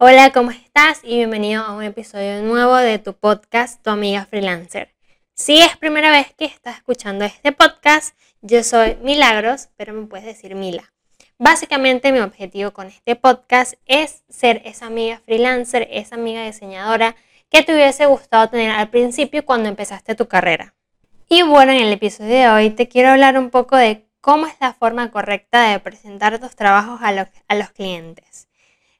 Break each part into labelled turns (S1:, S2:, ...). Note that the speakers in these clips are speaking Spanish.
S1: Hola, ¿cómo estás? Y bienvenido a un episodio nuevo de tu podcast, Tu Amiga Freelancer. Si es primera vez que estás escuchando este podcast, yo soy Milagros, pero me puedes decir Mila. Básicamente mi objetivo con este podcast es ser esa amiga freelancer, esa amiga diseñadora que te hubiese gustado tener al principio cuando empezaste tu carrera. Y bueno, en el episodio de hoy te quiero hablar un poco de cómo es la forma correcta de presentar tus trabajos a los, a los clientes.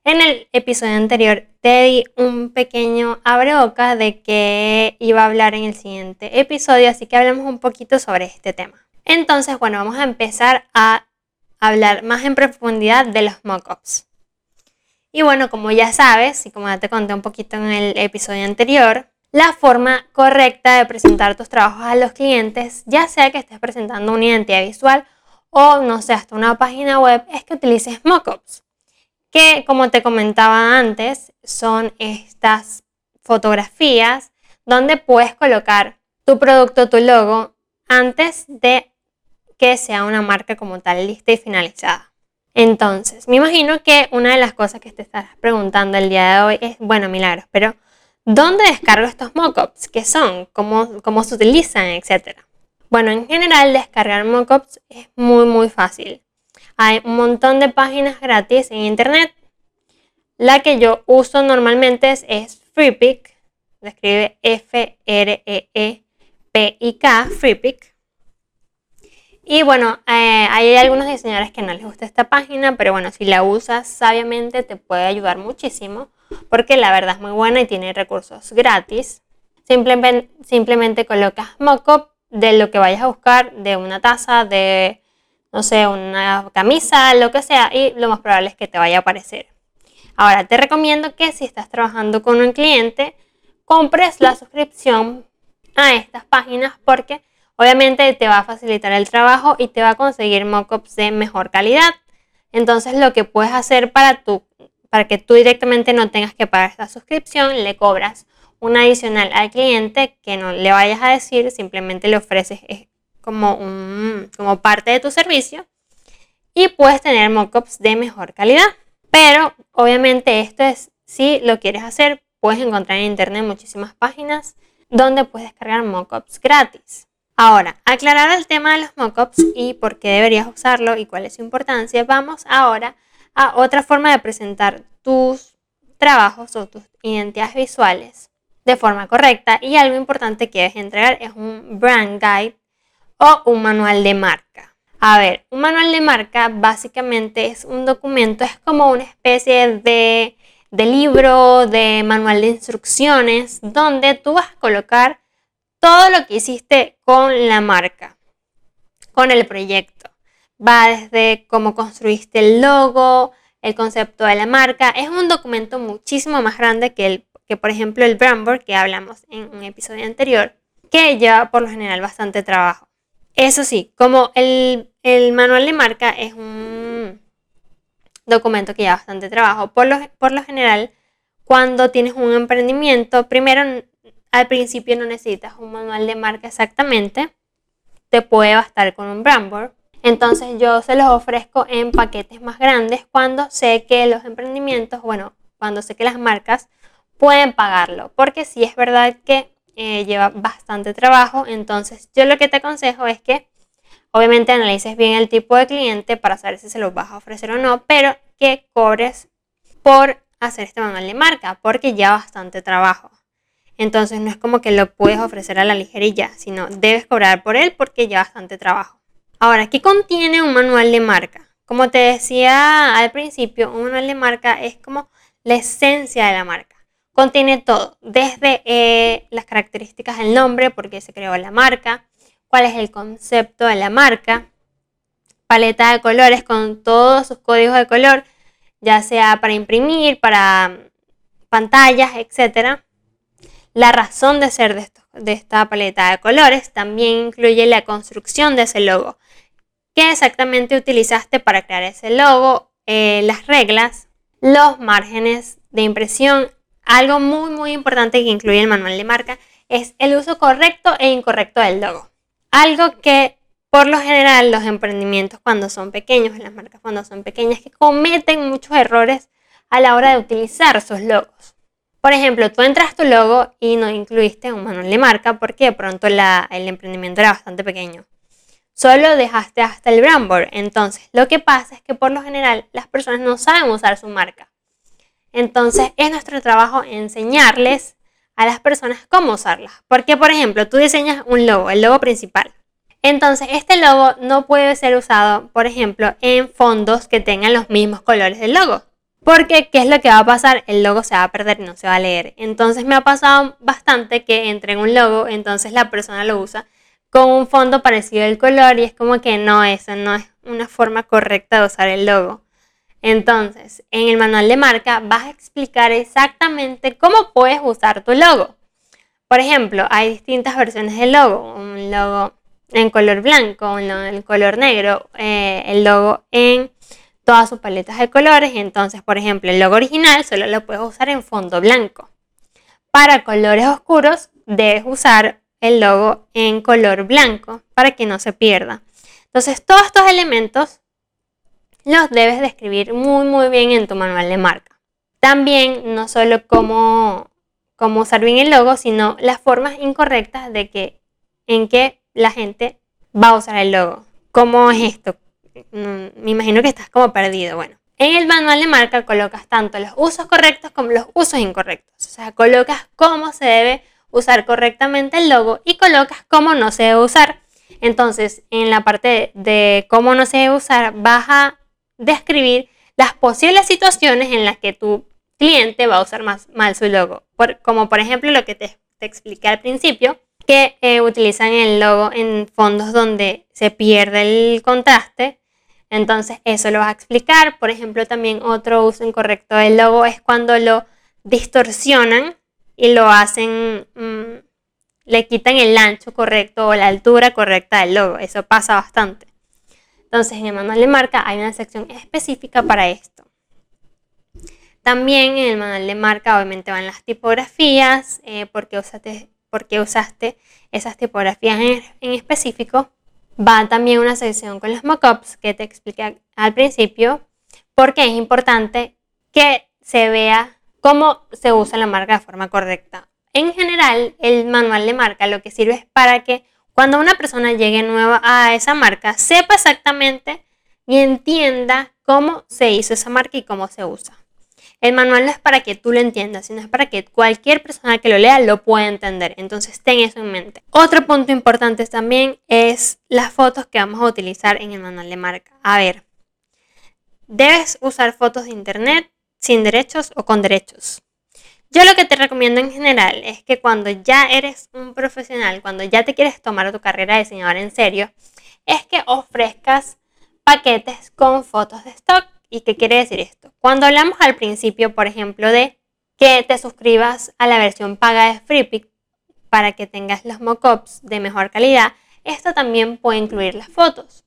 S1: En el episodio anterior te di un pequeño boca de que iba a hablar en el siguiente episodio, así que hablemos un poquito sobre este tema. Entonces, bueno, vamos a empezar a hablar más en profundidad de los mockups. Y bueno, como ya sabes, y como ya te conté un poquito en el episodio anterior, la forma correcta de presentar tus trabajos a los clientes, ya sea que estés presentando una identidad visual o no sé, hasta una página web, es que utilices mockups que como te comentaba antes, son estas fotografías donde puedes colocar tu producto, tu logo, antes de que sea una marca como tal lista y finalizada. Entonces, me imagino que una de las cosas que te estarás preguntando el día de hoy es, bueno, milagros, pero ¿dónde descargo estos mockups? ¿Qué son? ¿Cómo, cómo se utilizan? Etcétera. Bueno, en general descargar mockups es muy muy fácil. Hay un montón de páginas gratis en internet. La que yo uso normalmente es, es FreePic. Se escribe F-R-E-E-P-I-K, FreePic. Y bueno, eh, hay algunos diseñadores que no les gusta esta página, pero bueno, si la usas sabiamente te puede ayudar muchísimo porque la verdad es muy buena y tiene recursos gratis. Simplemente, simplemente colocas mockup de lo que vayas a buscar, de una taza, de no sé, una camisa, lo que sea, y lo más probable es que te vaya a aparecer. Ahora, te recomiendo que si estás trabajando con un cliente, compres la suscripción a estas páginas porque obviamente te va a facilitar el trabajo y te va a conseguir mockups de mejor calidad. Entonces, lo que puedes hacer para, tu, para que tú directamente no tengas que pagar esta suscripción, le cobras un adicional al cliente que no le vayas a decir, simplemente le ofreces como, un, como parte de tu servicio y puedes tener mockups de mejor calidad. Pero obviamente esto es, si lo quieres hacer, puedes encontrar en internet muchísimas páginas donde puedes descargar mockups gratis. Ahora, aclarar el tema de los mockups y por qué deberías usarlo y cuál es su importancia, vamos ahora a otra forma de presentar tus trabajos o tus identidades visuales de forma correcta y algo importante que debes entregar es un brand guide o un manual de marca. A ver, un manual de marca básicamente es un documento, es como una especie de, de libro, de manual de instrucciones, donde tú vas a colocar todo lo que hiciste con la marca, con el proyecto. Va desde cómo construiste el logo, el concepto de la marca. Es un documento muchísimo más grande que, el, que por ejemplo, el Brandboard que hablamos en un episodio anterior, que lleva por lo general bastante trabajo. Eso sí, como el, manual de marca es un documento que lleva bastante trabajo, por lo, por lo general, cuando tienes un emprendimiento, primero al principio no necesitas un manual de marca exactamente, te puede bastar con un brand Entonces yo se los ofrezco en paquetes más grandes cuando sé que los emprendimientos, bueno, cuando sé que las marcas pueden pagarlo, porque sí es verdad que eh, lleva bastante trabajo. Entonces, yo lo que te aconsejo es que obviamente analices bien el tipo de cliente para saber si se lo vas a ofrecer o no, pero que cobres por hacer este manual de marca, porque lleva bastante trabajo. Entonces, no es como que lo puedes ofrecer a la ligerilla, sino debes cobrar por él porque lleva bastante trabajo. Ahora, ¿qué contiene un manual de marca? Como te decía al principio, un manual de marca es como la esencia de la marca. Contiene todo, desde eh, las características del nombre, por qué se creó la marca, cuál es el concepto de la marca, paleta de colores con todos sus códigos de color, ya sea para imprimir, para mm, pantallas, etc. La razón de ser de, esta paleta de colores también incluye la construcción de ese logo. ¿Qué exactamente utilizaste para crear ese logo? Eh, las reglas, los márgenes de impresión, algo muy muy importante que incluye el manual de marca es el uso correcto e incorrecto del logo. Algo que por lo general los emprendimientos cuando son pequeños, las marcas cuando son pequeñas, que cometen muchos errores a la hora de utilizar sus logos. Por ejemplo, tú entras tu logo y no incluiste un manual de marca porque de pronto el emprendimiento era bastante pequeño. Solo dejaste hasta el brandboard. Entonces, lo que pasa es que por lo general las personas no saben usar su marca. Entonces, es nuestro trabajo enseñarles a las personas cómo usarlas. Porque, por ejemplo, tú diseñas un logo, el logo principal. Entonces, este logo no puede ser usado, por ejemplo, en fondos que tengan los mismos colores del logo. Porque, ¿qué es lo que va a pasar? El logo se va a perder no se va a leer. Entonces, me ha pasado bastante que entre en un logo, entonces la persona lo usa con un fondo parecido al color y es como que no, eso no es una forma correcta de usar el logo. Entonces, en el manual de marca vas a explicar exactamente cómo puedes usar tu logo. Por ejemplo, hay distintas versiones del logo. Un logo en color blanco, un logo en color negro, eh, el logo en todas sus paletas de colores. Entonces, por ejemplo, el logo original solo lo puedes usar en fondo blanco. Para colores oscuros, debes usar el logo en color blanco para que no se pierda. Entonces, todos estos elementos los debes describir muy muy bien en tu manual de marca. También no solo cómo, cómo usar bien el logo, sino las formas incorrectas de que en que la gente va a usar el logo. ¿Cómo es esto? Mm, me imagino que estás como perdido. Bueno, en el manual de marca colocas tanto los usos correctos como los usos incorrectos. O sea, colocas cómo se debe usar correctamente el logo y colocas cómo no se debe usar. Entonces, en la parte de cómo no se debe usar, vas a describir las posibles situaciones en las que tu cliente va a usar más mal su logo. como por ejemplo lo que te, expliqué al principio, que eh, utilizan el logo en fondos donde se pierde el contraste. Entonces eso lo vas a explicar. Por ejemplo, también otro uso incorrecto del logo es cuando lo distorsionan y lo hacen, mm, le quitan el ancho correcto o la altura correcta del logo. Eso pasa bastante. Entonces, en el manual de marca hay una sección específica para esto. También en el manual de marca obviamente van las tipografías, eh, porque, usaste, porque usaste esas tipografías en, específico. Va también una sección con los mockups que te expliqué al principio, porque es importante que se vea cómo se usa la marca de forma correcta. En general, el manual de marca lo que sirve es para que cuando una persona llegue nueva a esa marca, sepa exactamente y entienda cómo se hizo esa marca y cómo se usa. El manual no es para que tú lo entiendas, sino es para que cualquier persona que lo lea lo pueda entender. Entonces ten eso en mente. Otro punto importante también es las fotos que vamos a utilizar en el manual de marca. A ver, debes usar fotos de internet sin derechos o con derechos. Yo lo que te recomiendo en general es que cuando ya eres un profesional, cuando ya te quieres tomar tu carrera de diseñador en serio, es que ofrezcas paquetes con fotos de stock. ¿Y qué quiere decir esto? Cuando hablamos al principio, por ejemplo, de que te suscribas a la versión paga de FreePic para que tengas los mockups de mejor calidad, esto también puede incluir las fotos.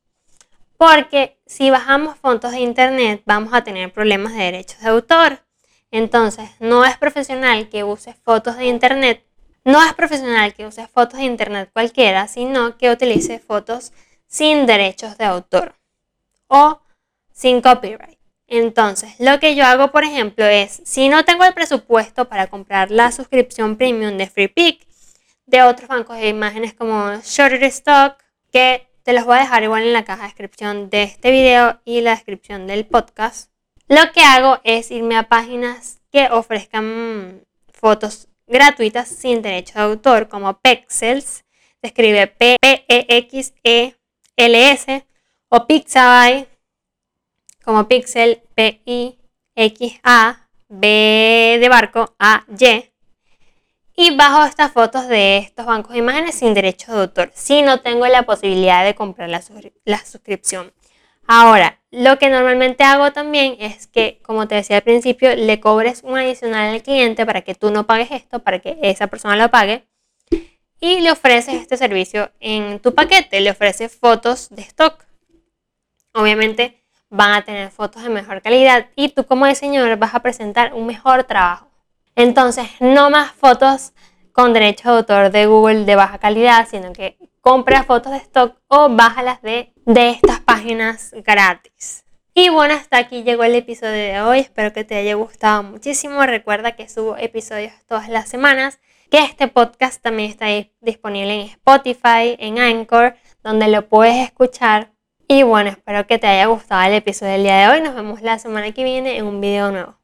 S1: Porque si bajamos fotos de internet vamos a tener problemas de derechos de autor. Entonces, no es profesional que use fotos de internet, no es profesional que use fotos de internet cualquiera, sino que utilice fotos sin derechos de autor o sin copyright. Entonces, lo que yo hago, por ejemplo, es, si no tengo el presupuesto para comprar la suscripción premium de FreePic, de otros bancos de imágenes como Shutterstock, que te los voy a dejar igual en la caja de descripción de este video y la descripción del podcast, lo que hago es irme a páginas que ofrezcan fotos gratuitas sin derecho de autor, como Pexels, se escribe P-E-X-E-L-S, o Pixabay, como Pixel, P-I-X-A, B de barco, A-Y. Y bajo estas fotos de estos bancos de imágenes sin derecho de autor, si no tengo la posibilidad de comprar la, la suscripción. Ahora, lo que normalmente hago también es que, como te decía al principio, le cobres un adicional al cliente para que tú no pagues esto, para que esa persona lo pague. Y le ofreces este servicio en tu paquete, le ofreces fotos de stock. Obviamente van a tener fotos de mejor calidad y tú como diseñador vas a presentar un mejor trabajo. Entonces, no más fotos con derecho de autor de Google de baja calidad, sino que compra fotos de stock o bájalas de, de estas páginas gratis. Y bueno, hasta aquí llegó el episodio de hoy. Espero que te haya gustado muchísimo. Recuerda que subo episodios todas las semanas, que este podcast también está disponible en Spotify, en Anchor, donde lo puedes escuchar. Y bueno, espero que te haya gustado el episodio del día de hoy. Nos vemos la semana que viene en un video nuevo.